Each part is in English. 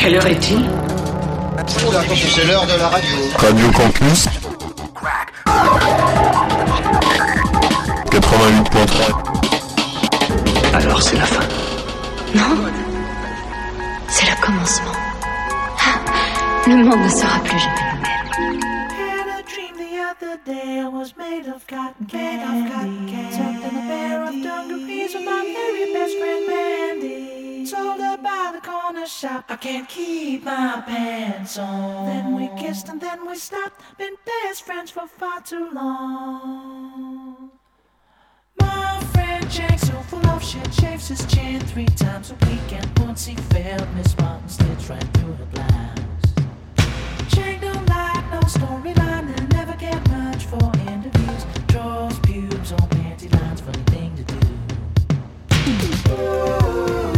Quelle heure est-il C'est l'heure de la radio. Radio Campus 88.3 Alors c'est la fin. Non. C'est le commencement. Ah, le monde ne sera plus jamais le même. Had a dream the other day I was made of cotton candy? Tucked in a pair of dungarees with my very best friend Mandy. Told her by the corner shop I can't keep my pants on. Then we kissed and then we stopped. Been best friends for far too long. My friend Jack, so full of shit, shaves his chin three times a week. And once he failed, Miss Martin stitched right through her blouse. Jack don't like no storyline and never get much for interviews. Draws pubes on panty lines, funny thing to do. Young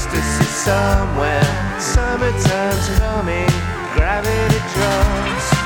ecstasy somewhere. Summertime's coming, gravity draws.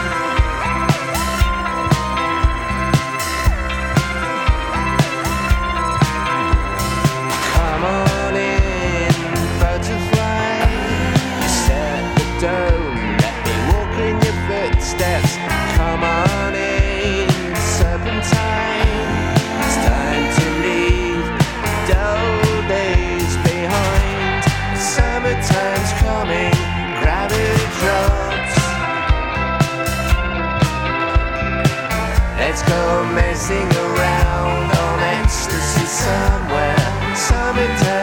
go messing around on ecstasy somewhere, summertime.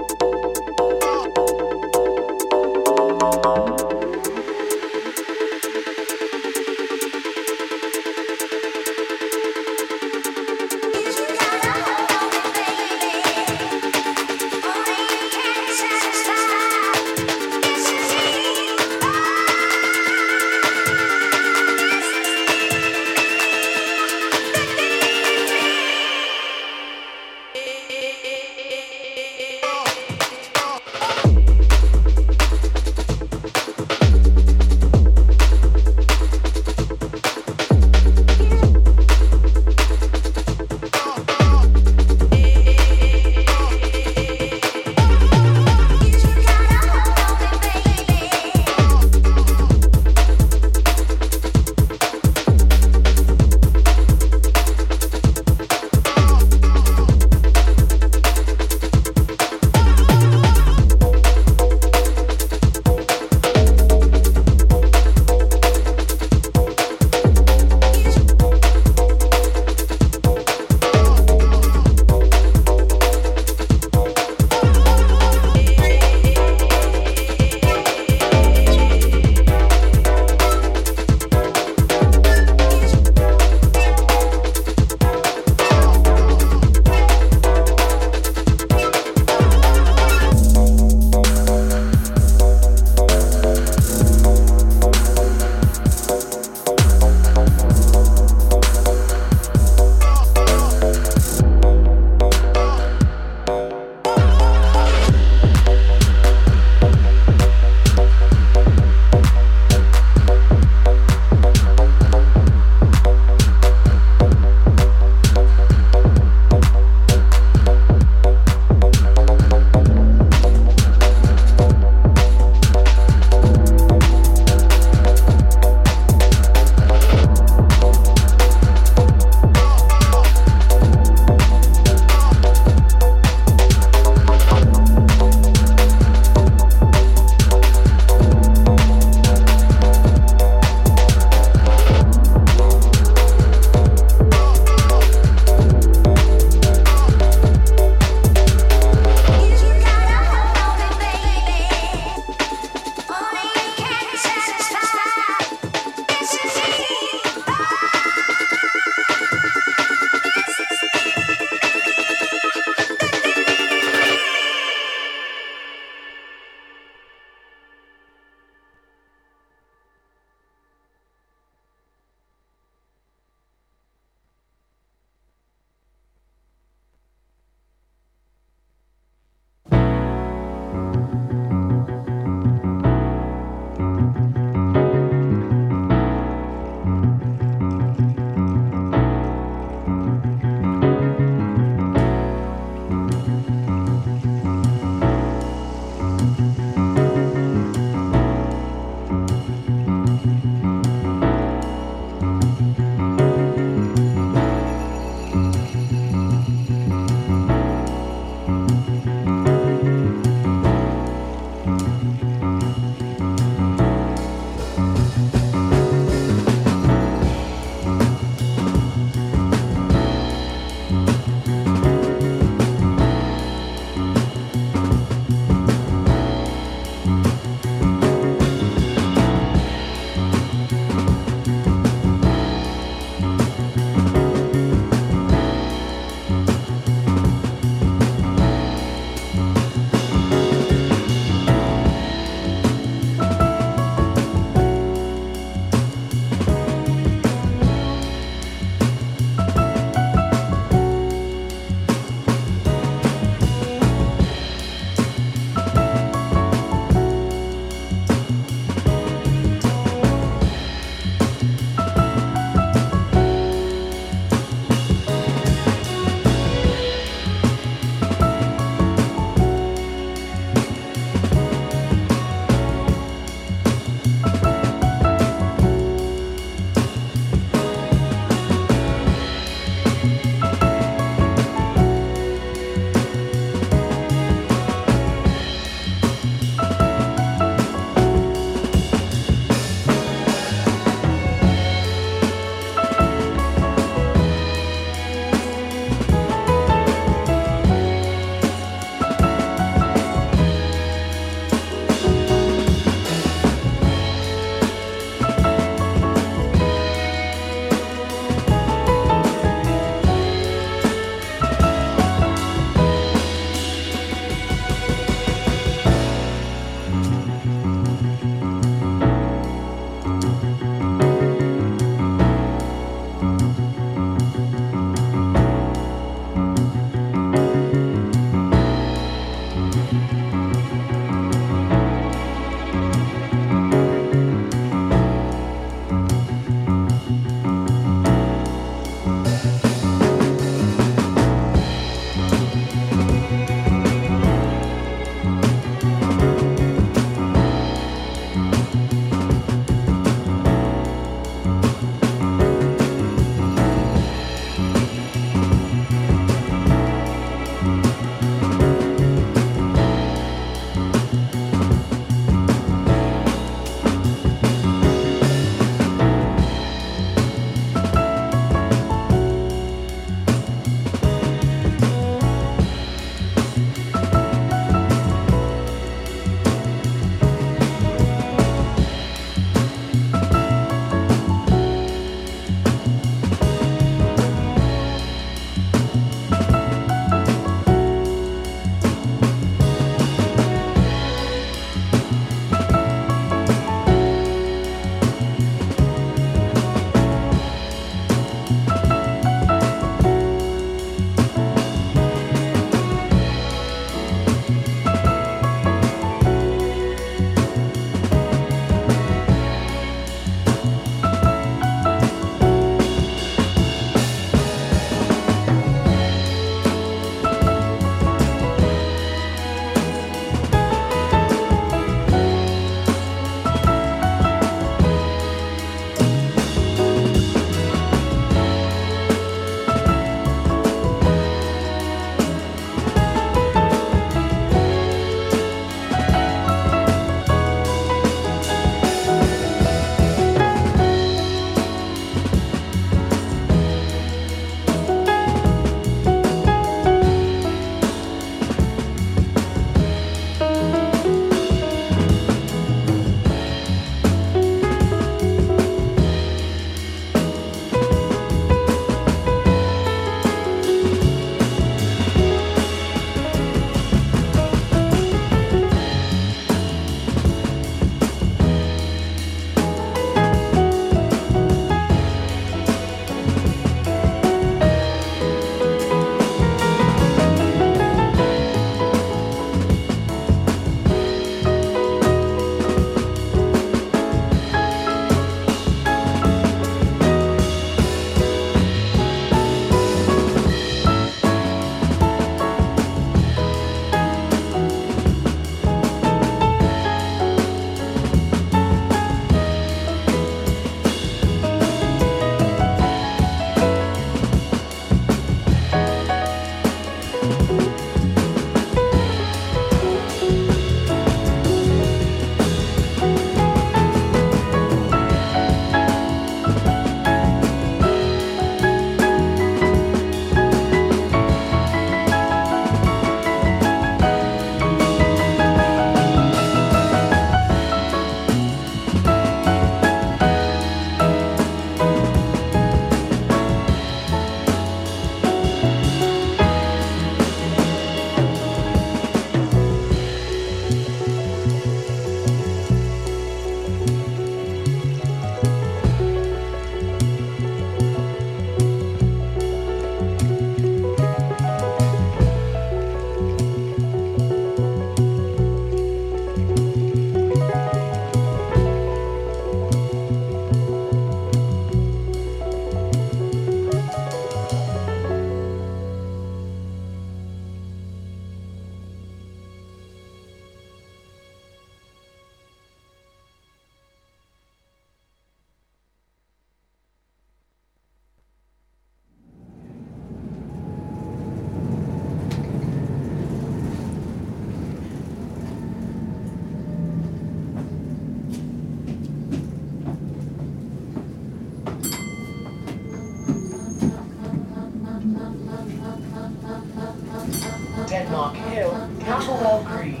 Hill, Castlewell Green.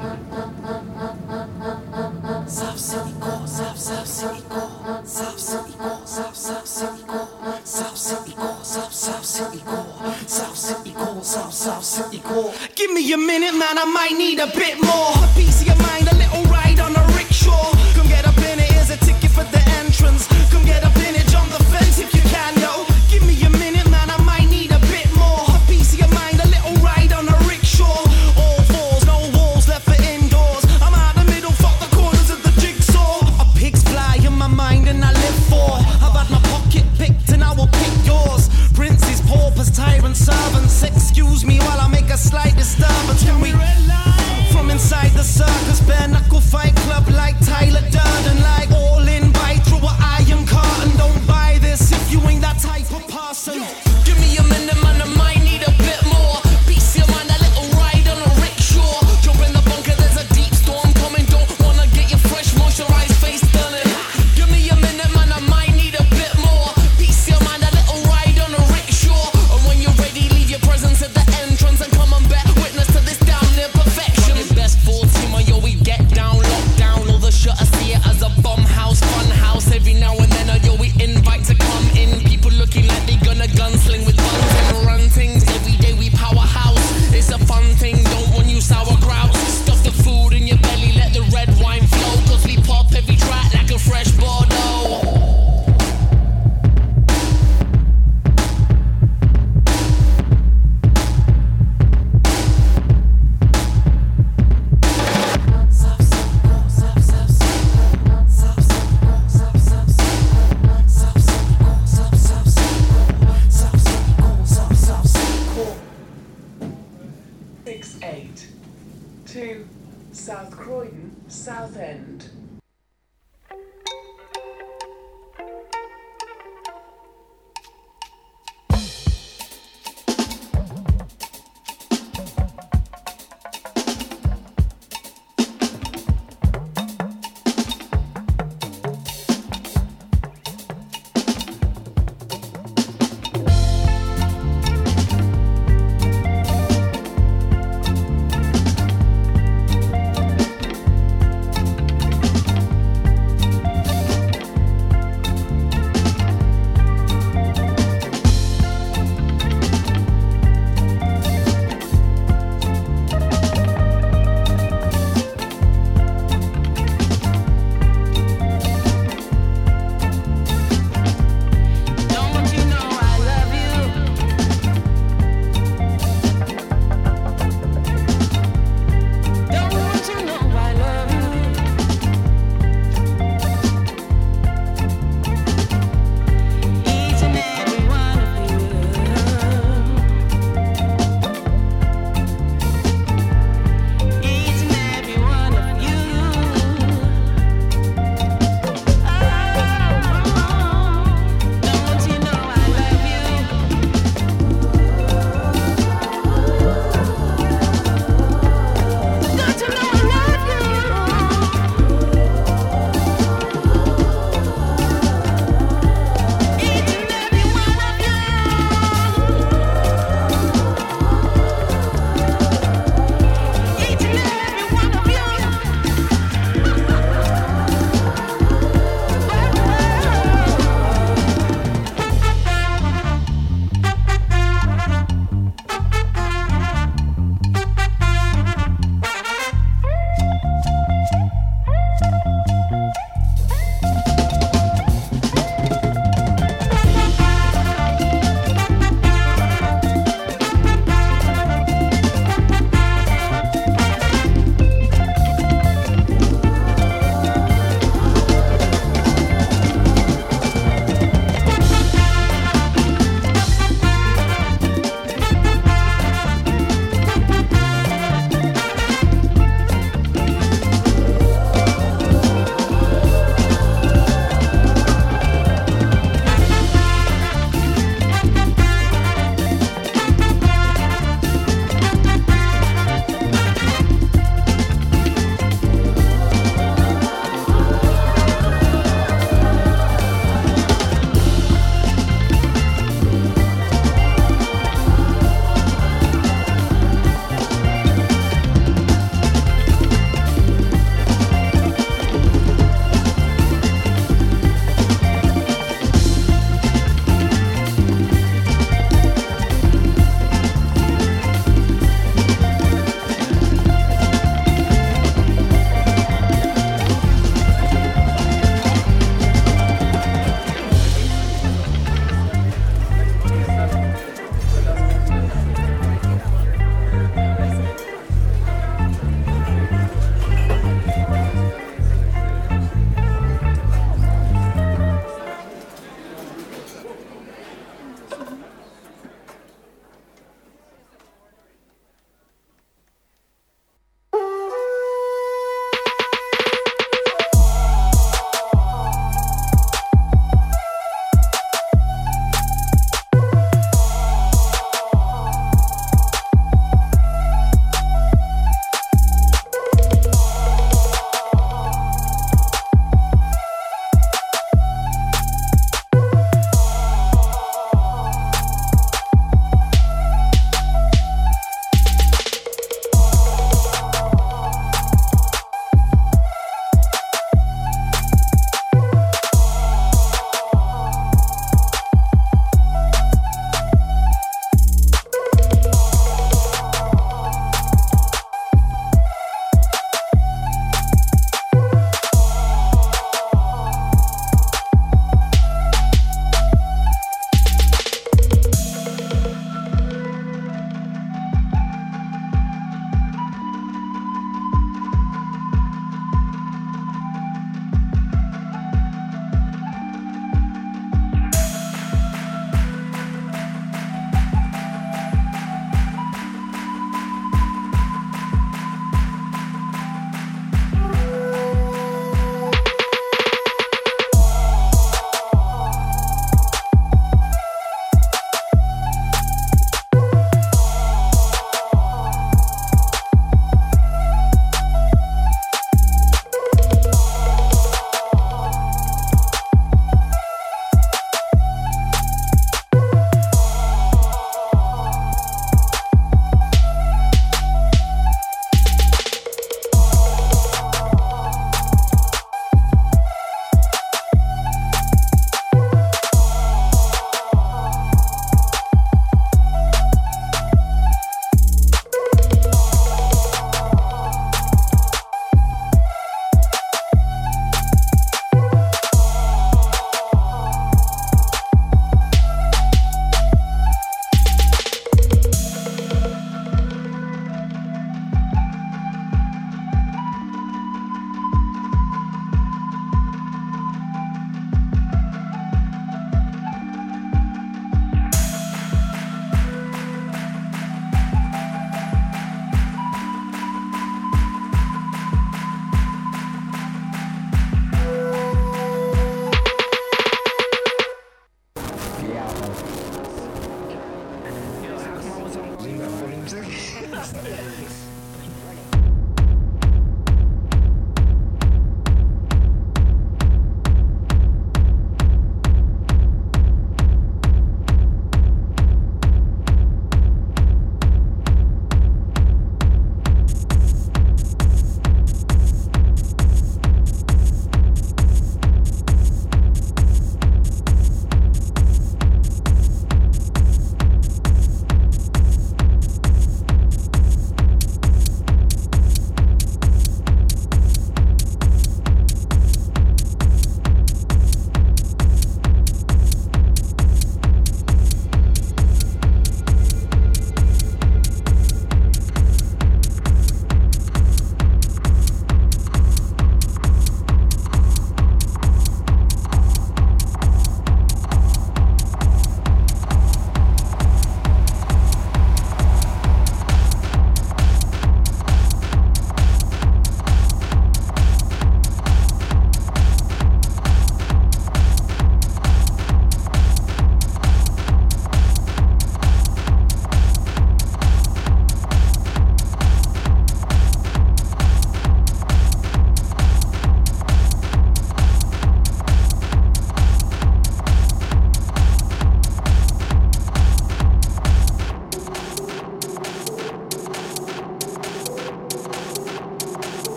South City Core, South South City Core, South City Core, South South City Core, South City Core, South South City Core, South City Core, South South City Core. Give me a minute, man, I might need a bit